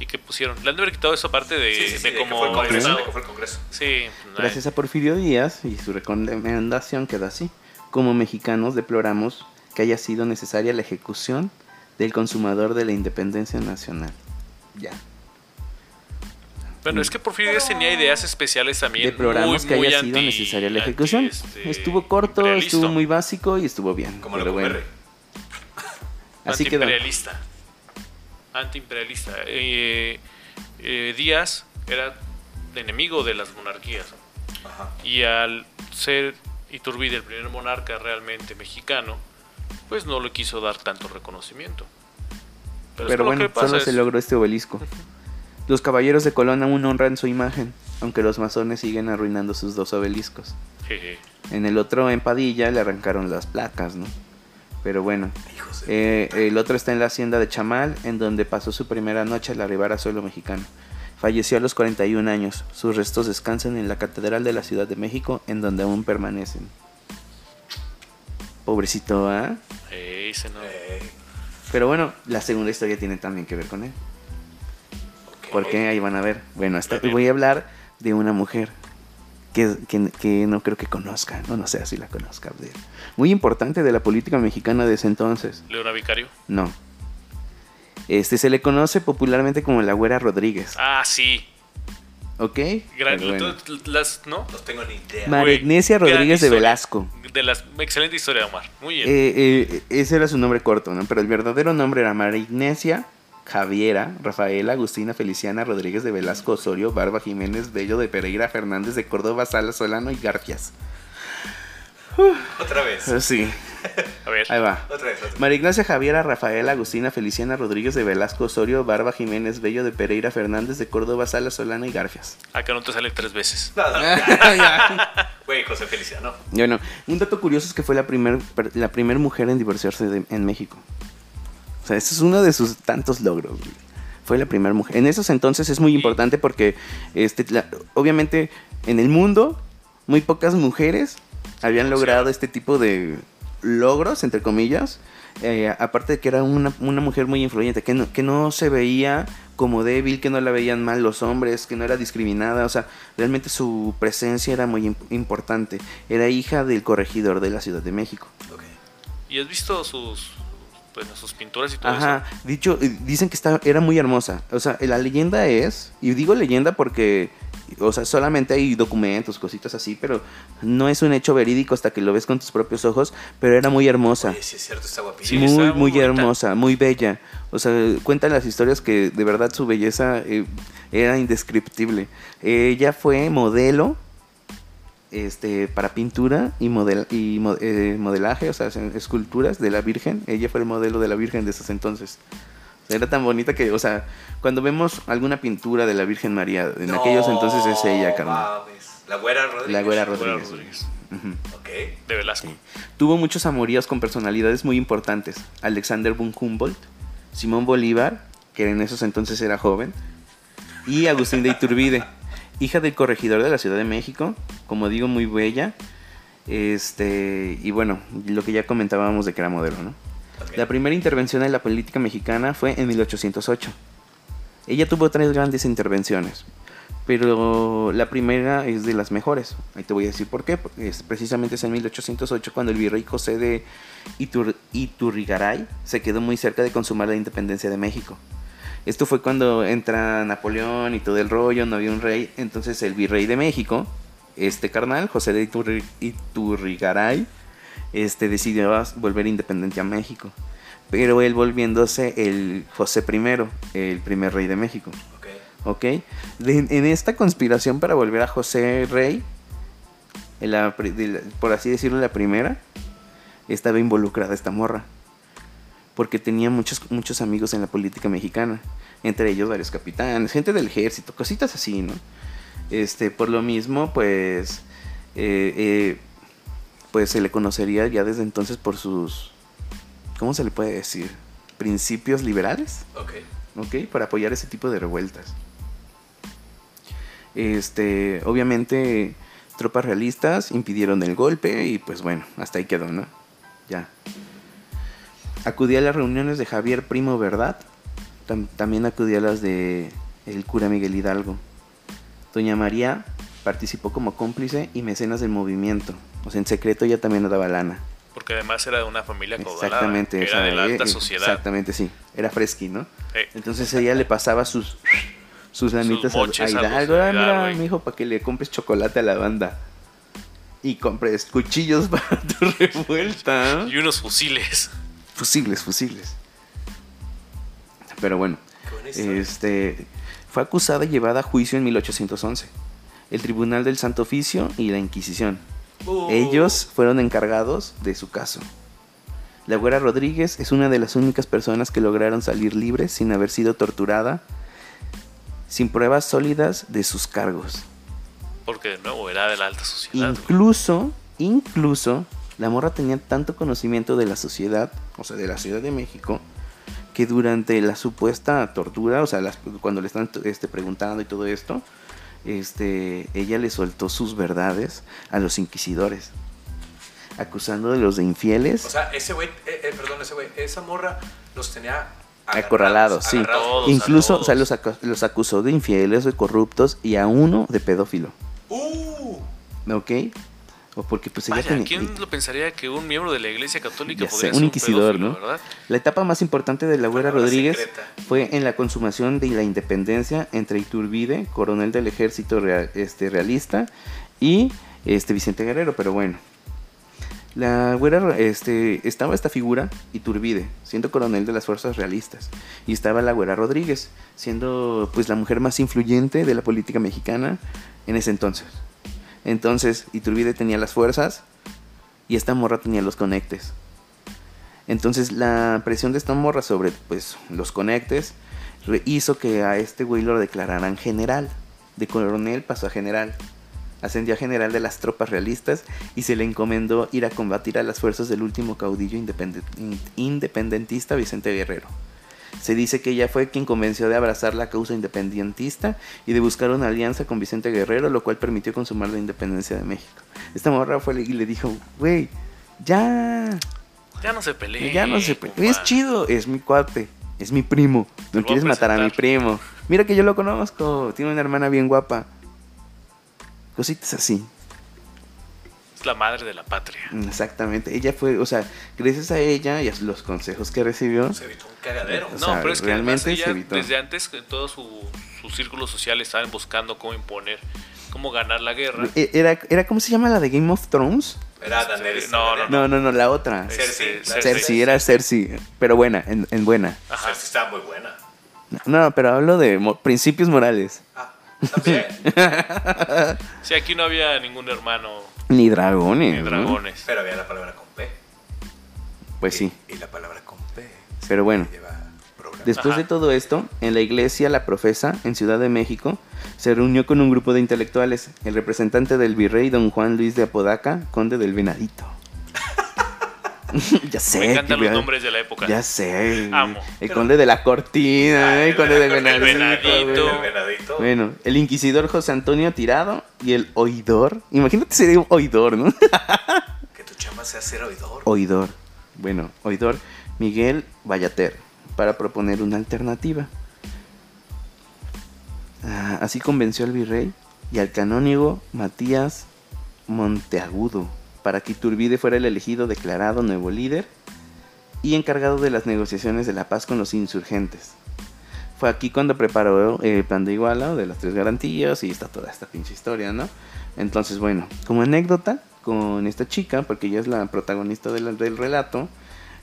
¿Y qué pusieron? Le han de haber quitado esa parte de, Sí, sí, sí, de como fue el Congreso. Sí, no Gracias a Porfirio Díaz y su recomendación quedó así. Como mexicanos deploramos que haya sido necesaria la ejecución del consumador de la independencia nacional. Ya. Bueno, es que Porfirio Díaz tenía ideas especiales también. Deploramos muy, que haya sido anti- necesaria la ejecución. este, estuvo corto, estuvo muy básico y estuvo bien. Como lo pero bueno, así quedó. Antiimperialista. Antiimperialista. Eh, eh, Díaz era enemigo de las monarquías. Ajá. Y al ser Iturbide el primer monarca realmente mexicano, pues no le quiso dar tanto reconocimiento. Pero, bueno, que pasa solo es- se logró este obelisco. Los caballeros de Colón aún honran su imagen, aunque los masones siguen arruinando sus dos obeliscos. Jeje. En el otro, en Padilla, le arrancaron las placas, ¿no? Pero bueno. Eh, el otro está en la hacienda de Chamal, en donde pasó su primera noche al arribar a suelo mexicano. Falleció a los 41 años. Sus restos descansan en la Catedral de la Ciudad de México, en donde aún permanecen. Pobrecito, ¿ah? Eh, ese no. Pero bueno, la segunda historia tiene también que ver con él. ok. ¿Por qué? Ahí van a ver. Bueno, bien. voy a hablar de una mujer que, que- que no creo que conozca, no, no sé si la conozca. Muy importante de la política mexicana de ese entonces. Leona Vicario. No. Este se le conoce popularmente como la Güera Rodríguez. Ah, sí. ¿Ok? Gran, Pero bueno. las, ¿no? No tengo ni idea. Gran Rodríguez de. Velasco. De las excelente historia de Omar. Muy bien. Eh, eh, ese era su nombre corto, ¿no? Pero el verdadero nombre era María Ignacia Javiera, Rafaela, Agustina, Feliciana, Rodríguez de Velasco, Osorio, Barba, Jiménez, Bello de Pereira, Fernández de Córdoba, Salas, Solano y Garfias. Otra vez. Sí, A ver, ahí va. Otra vez, otra vez. María Ignacia Javiera, Rafaela, Agustina, Feliciana Rodríguez de Velasco Osorio, Barba Jiménez Bello de Pereira Fernández de Córdoba, Sala Solana y Garfias. acá no te sale tres veces. No. Güey, José Feliciano. Bueno, un dato curioso es que fue la primer, per- la primer mujer en divorciarse de- en México. O sea, ese es uno de sus tantos logros. güey. Fue la primera mujer. En esos entonces es muy importante porque, este, la- obviamente, en el mundo, muy pocas mujeres habían logrado este tipo de logros, entre comillas. Eh, aparte de que era una, una mujer muy influyente, que no, que no se veía como débil, que no la veían mal los hombres, que no era discriminada, o sea, realmente su presencia era muy imp- importante. Era hija del corregidor de la Ciudad de México. Ok. ¿Y has visto sus, bueno, sus pinturas y todo Ajá, dicho, eh, dicen que está, era muy hermosa. O sea, la leyenda es, y digo leyenda porque, o sea, solamente hay documentos, cositas así, pero no es un hecho verídico hasta que lo ves con tus propios ojos, pero era muy hermosa. Sí es cierto, está Sí, guapísimo. muy, está muy, muy bonita. hermosa, muy bella. O sea, cuentan las historias que de verdad su belleza eh, era indescriptible. Ella fue modelo este, para pintura y, model, y eh, modelaje, o sea, esculturas de la Virgen. Ella fue el modelo de la Virgen de esos entonces. Era tan bonita que, o sea, cuando vemos alguna pintura de la Virgen María, en aquellos entonces es ella, carnal. La güera Rodríguez. La güera. Güera Rodríguez. Rodríguez, Ujú. Ok. De Velasco. Tuvo muchos amoríos con personalidades muy importantes. Alexander von Humboldt, Simón Bolívar, que en esos entonces era joven, y Agustín de Iturbide, hija del corregidor de la Ciudad de México, como digo, muy bella. Este, y bueno, lo que ya comentábamos de que era modelo, ¿no? La primera intervención en la política mexicana fue en 1808. Ella tuvo tres grandes intervenciones, pero la primera es de las mejores. Ahí te voy a decir por qué. porque Es precisamente es en 1808 cuando el virrey José de Itur- Iturrigaray se quedó muy cerca de consumar la independencia de México. Esto fue cuando entra Napoleón y todo el rollo, no había un rey. Entonces el virrey de México, este carnal, José de Iturri- Iturrigaray, este, decidió volver independiente a México. Pero él volviéndose el José I, el primer rey de México. Ok. De- en esta conspiración para volver a José Rey, en la pri- de la- por así decirlo, la primera, estaba involucrada esta morra. Porque tenía muchos, muchos amigos en la política mexicana. Entre ellos varios capitanes, gente del ejército, cositas así, ¿no? Este, por lo mismo, pues, eh, eh, pues se le conocería ya desde entonces por sus, ¿cómo se le puede decir? Principios liberales. Ok. ¿ok? Para apoyar ese tipo de revueltas. Este, obviamente, tropas realistas impidieron el golpe y pues bueno, hasta ahí quedó, ¿no? Ya. Acudí a las reuniones de Javier Primo Verdad. Tam- también acudí a las de el cura Miguel Hidalgo. Doña María participó como cómplice y mecenas del movimiento. O sea, en secreto ella también daba lana. Porque además era de una familia caudalada. Exactamente. Era o sea, de la alta eh, sociedad. Exactamente, sí. Era fresqui, ¿no? Eh, Entonces ella le pasaba sus sus lanitas a- Hidalgo. Ah, mira, güey. mijo, para que le compres chocolate a la banda. Y compres cuchillos para tu revuelta. y unos fusiles. Fusibles, fusibles. Pero bueno, este fue acusada y llevada a juicio en 1811. El Tribunal del Santo Oficio y la Inquisición. Uh, Ellos fueron encargados de su caso. La Güera Rodríguez es una de las únicas personas que lograron salir libres sin haber sido torturada, sin pruebas sólidas de sus cargos. Porque de nuevo era de la alta sociedad. güey. Incluso, incluso, la morra tenía tanto conocimiento de la sociedad, o sea, de la Ciudad de México, que durante la supuesta tortura, o sea, las- cuando le están este, preguntando y todo esto, este, ella le soltó sus verdades a los inquisidores, acusándolos de infieles. O sea, ese güey, eh, eh, perdón, ese güey, esa morra los tenía Acorralados, sí. agarrados. Incluso o sea, los, acu- los acusó de infieles, de corruptos y a uno de pedófilo. Uh, ¿Ok? Porque pues ella Vaya, tenía- ¿quién lo pensaría que un miembro de la iglesia católica sé, podría un ser inquisidor, pedófilo, ¿no? ¿verdad? La etapa más importante de la Güera Rodríguez secreta. fue en la consumación de la independencia entre Iturbide, coronel del ejército real- este, realista, y este, Vicente Guerrero, pero bueno. La Güera, este, estaba esta figura, Iturbide, siendo coronel de las fuerzas realistas, y estaba la Güera Rodríguez, siendo pues la mujer más influyente de la política mexicana en ese entonces. Entonces, Iturbide tenía las fuerzas y esta morra tenía los conectes. Entonces la presión de esta morra sobre pues los conectes hizo que a este güey lo declararan general. De coronel pasó a general. Ascendió a general de las tropas realistas y se le encomendó ir a combatir a las fuerzas del último caudillo independen- in- independentista Vicente Guerrero. Se dice que ella fue quien convenció de abrazar la causa independentista y de buscar una alianza con Vicente Guerrero, lo cual permitió consumar la independencia de México. Esta morra fue y le dijo, güey, ya, Ya no se peleen. ya no se pe- compa. Es chido, es mi cuate, es mi primo. No a quieres matar a mi primo. Mira que yo lo conozco, tiene una hermana bien guapa. Cositas así. La madre de la patria. Exactamente. Ella fue, o sea, gracias a ella y a los consejos que recibió, Se evitó un cagadero. O No, sea, pero es que realmente ella, se evitó. desde antes, en todos su, sus círculos sociales estaban buscando cómo imponer, cómo ganar la guerra. e- era, era ¿cómo se llama la de Game of Thrones? Era Daenerys. No, no, No, no, no, la otra. Este, Cersei, Cersei. Cersei, era Cersei, pero buena, en, en buena. Ajá. Cersei estaba muy buena. No, pero hablo de mo- principios morales. Ah, también. Sí, aquí no había ningún hermano Ni dragones. ni ¿no? dragones. Pero había la palabra con P. Pues sí. Y, la palabra con P. Pero bueno. Después Ajá. de todo esto, en la iglesia La Profesa, en Ciudad de México, se reunió con un grupo de intelectuales, el representante del virrey don Juan Luis de Apodaca, conde del Venadito. ya sé. Me encantan los nombres de la época. Ya sé. Amo. El conde de la cortina, Ah, el conde del el Venadito. Venadito. El venadito. Bueno, el inquisidor José Antonio Tirado y el oidor. Imagínate sería un oidor, ¿no? Que tu chamba sea ser oidor. oidor. Bueno, oidor Miguel Vallater para proponer una alternativa. Ah, así convenció al virrey y al canónigo Matías Monteagudo para que Iturbide fuera el elegido declarado nuevo líder y encargado de las negociaciones de la paz con los insurgentes. Fue aquí cuando preparó el plan de Iguala de las tres garantías y está toda esta pinche historia, ¿no? Entonces, bueno, como anécdota con esta chica, porque ella es la protagonista del, relato,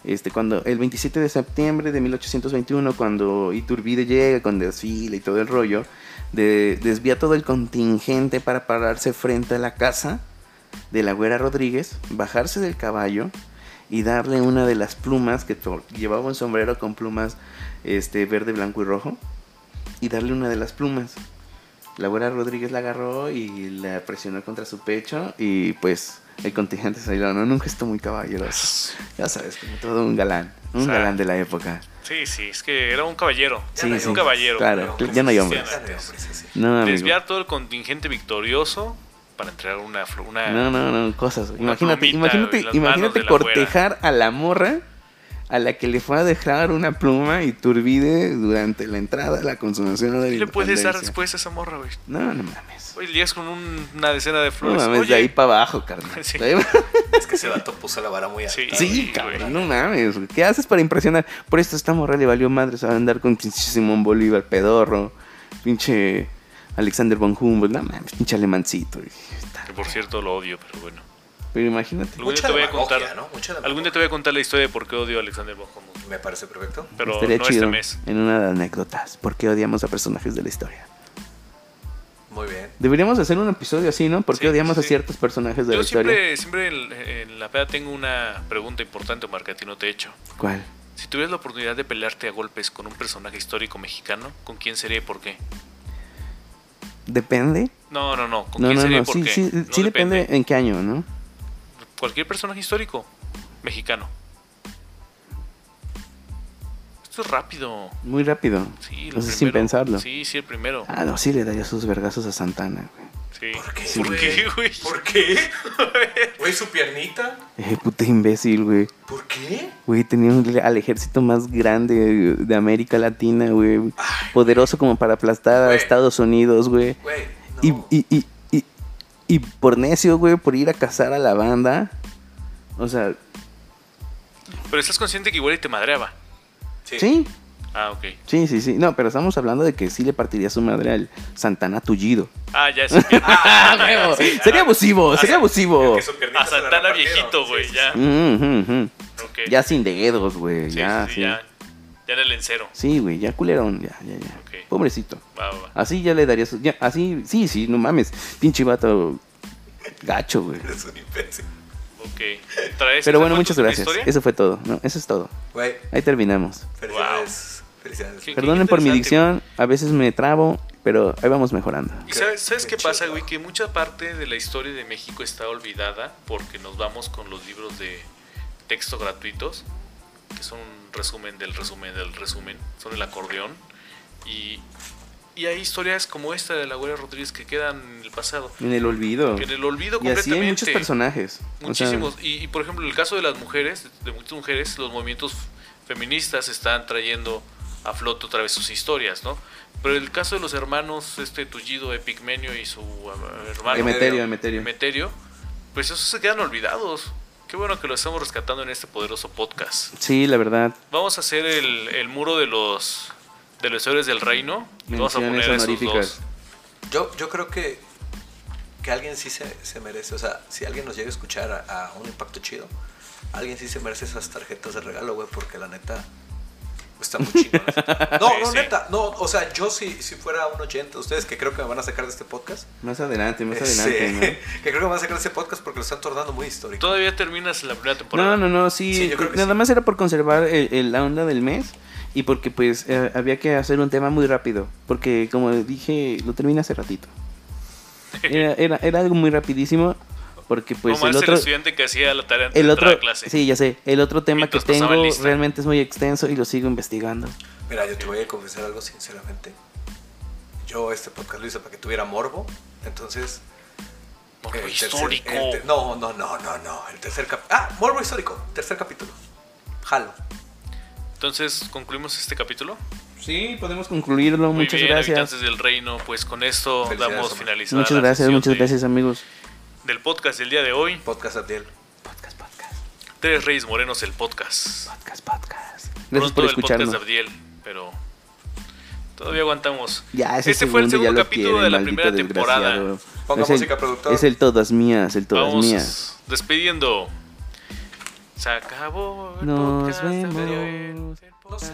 este, cuando el 27 de septiembre de 1821, cuando Iturbide llega con desfile y todo el rollo, de- desvía todo el contingente para pararse frente a la casa de la güera Rodríguez, bajarse del caballo y darle una de las plumas que llevaba un sombrero con plumas este verde, blanco y rojo y darle una de las plumas. La güera Rodríguez la agarró y la presionó contra su pecho y pues el contingente salió, ¿no? Nunca estuvo muy caballeroso. Ya sabes, como todo un galán, un O sea, galán de la época. Sí, sí, es que era un caballero. Sí, Era sí, un caballero. claro, ya no hay hombres. No. Desviar todo el contingente victorioso para entregar una, fl- una No, no, no, cosas. Una Imagínate, plumita imagínate, imagínate la cortejar a la morra a la que le fue a dejar una pluma y turbide durante la entrada, la consumación de la ¿Qué le puedes dar después a esa morra, güey? No, no mames. Oye, llegas con un- una decena de No flores. mames, Oye, de ahí para abajo, carnal. Sí. Es que ese vato puso la vara muy alta. Sí. Cabrón, no mames. güey. ¿Qué haces para impresionar? Por esto esta morra le valió madre, se va a andar con pinche Simón Bolívar, pedorro, pinche Alexander von Humboldt, no mames, pinche alemancito. que por cierto lo odio, pero bueno. Pero imagínate. Algún día te voy a contar. ¿no? Mucha Algún día te voy a contar la historia de por qué odio a Alexander von Humboldt. Me parece perfecto. Pero Estaría no chido este mes. en una de anécdotas. ¿Por qué odiamos a personajes de la historia? Muy bien. Deberíamos hacer un episodio así, ¿no? ¿Por qué Sí, odiamos sí, a ciertos personajes de Yo la historia? siempre, siempre en, en la peda tengo una pregunta importante, Omar, que a ti no te he hecho. ¿Cuál? Si tuvieras la oportunidad de pelearte a golpes con un personaje histórico mexicano, ¿con quién sería y por qué? ¿Depende? No, no, no. ¿Con No, quién no, sería no. Sí, No sí depende en qué año, ¿no? Cualquier personaje histórico mexicano. Esto es rápido. Muy rápido. Sí, O sea, sin pensarlo. Sí, sí, el primero. Ah, no, sí le daría sus vergazos a Santana, güey. Sí. ¿Por qué, ¿Por güey? qué, güey? ¿Por qué? Güey, su piernita. Eh, puta imbécil, güey. ¿Por qué? Güey, tenía un- al ejército más grande de América Latina, güey. Poderoso como para aplastar a. Estados Unidos, güey. No. y, y, y, y por necio, güey, por ir a cazar a la banda. O sea, Pero estás consciente que igual y te madreaba. sí, Ah, ok. sí, sí, sí. No, pero estamos hablando de que sí le partiría su madre al Santana tullido. Ah, ya sí. Ah, Huevo, sí, sería ah, abusivo, sería abusivo. A Santana viejito, güey, Sí, ya. sí. Mm, mm, mm. Ya sin dedos, güey. Sí, ya, sí, ya. Ya en el encero. Sí, güey, ya culerón, ya, ya, ya. Pobrecito. Va, va, va. Así ya le daría su... ya, así, sí, sí, no mames. Pinche vato gacho, güey. Eres un imbécil. Ok. ¿Traes Pero bueno, muchas gracias. Eso fue todo. ¿no? Eso es todo. Güey, Ahí terminamos. felicidades. Felicidades. ¿Qué? Perdonen por mi dicción. A veces me trabo, pero ahí vamos mejorando. ¿Y sabes, sabes Qué qué pasa, güey? Que mucha parte de la historia de México está olvidada porque nos vamos con los libros de texto gratuitos, que son un resumen del resumen del resumen, son el acordeón. Y, y hay historias como esta de la Güera Rodríguez que quedan en el pasado, En el olvido. en el olvido Y así completamente. hay muchos personajes. O sea, Muchísimos. y, y, por ejemplo, en el caso de las mujeres, de muchas mujeres, los movimientos feministas están trayendo a flote otra vez sus historias, ¿no? Pero el caso de los hermanos, este Tullido Epigmenio y su uh, hermano Emeterio, Emeterio. Emeterio, pues esos se quedan olvidados. Qué bueno que lo estamos rescatando en este poderoso podcast. Sí, la verdad. Vamos a hacer el, el muro de los de los héroes del reino. y Vamos a poner esos dos. Yo, yo creo que, que alguien sí se, se merece, o sea, si alguien nos llega a escuchar a, a un impacto chido, alguien sí se merece esas tarjetas de regalo, güey, porque la neta está muy chingón. No, Sí, no, sí. neta, no, o sea, yo si, si fuera un oyente, ustedes que creo que me van a sacar de este podcast, Más adelante, más este, adelante. que creo que me van a sacar de este podcast porque lo están tornando muy histórico. Todavía terminas la primera ¿no? temporada. no, no, no, sí. Sí, yo creo que nada sí. más era por conservar el- el- la onda del mes y porque pues eh, había que hacer un tema muy rápido. Porque como dije, lo terminé hace ratito. Era, era, era algo muy rapidísimo porque pues Omar el es otro... el estudiante que hacía la tarea antes El de otro, a clase. sí, ya sé. El otro tema que Mientras tengo realmente es muy extenso y lo sigo investigando. Mira, yo te voy a confesar algo sinceramente. Yo este podcast lo hice para que tuviera morbo, entonces... Morbo el tercer- histórico. el te- no, no, no, no, no. El tercer cap Ah, morbo histórico. Tercer capítulo. Jalo. Entonces, concluimos este capítulo. Sí, podemos concluirlo. Muy muchas bien, gracias. habitantes del reino. Pues con esto damos Omar. finalizada Muchas gracias, muchas de- gracias amigos. Del podcast del día de hoy. Podcast Abdiel. Podcast, podcast, Tres Reyes Morenos, el podcast. podcast, podcast. Gracias Pronto por el podcast escucharnos. de Abdiel, pero todavía aguantamos. Ya, ese este fue el segundo capítulo quieren, de la primera temporada. Ponga Es el- música, productor. Es el todas mías, el todas Vamos mías. despidiendo. Se acabó el Nos podcast vemos. No sé.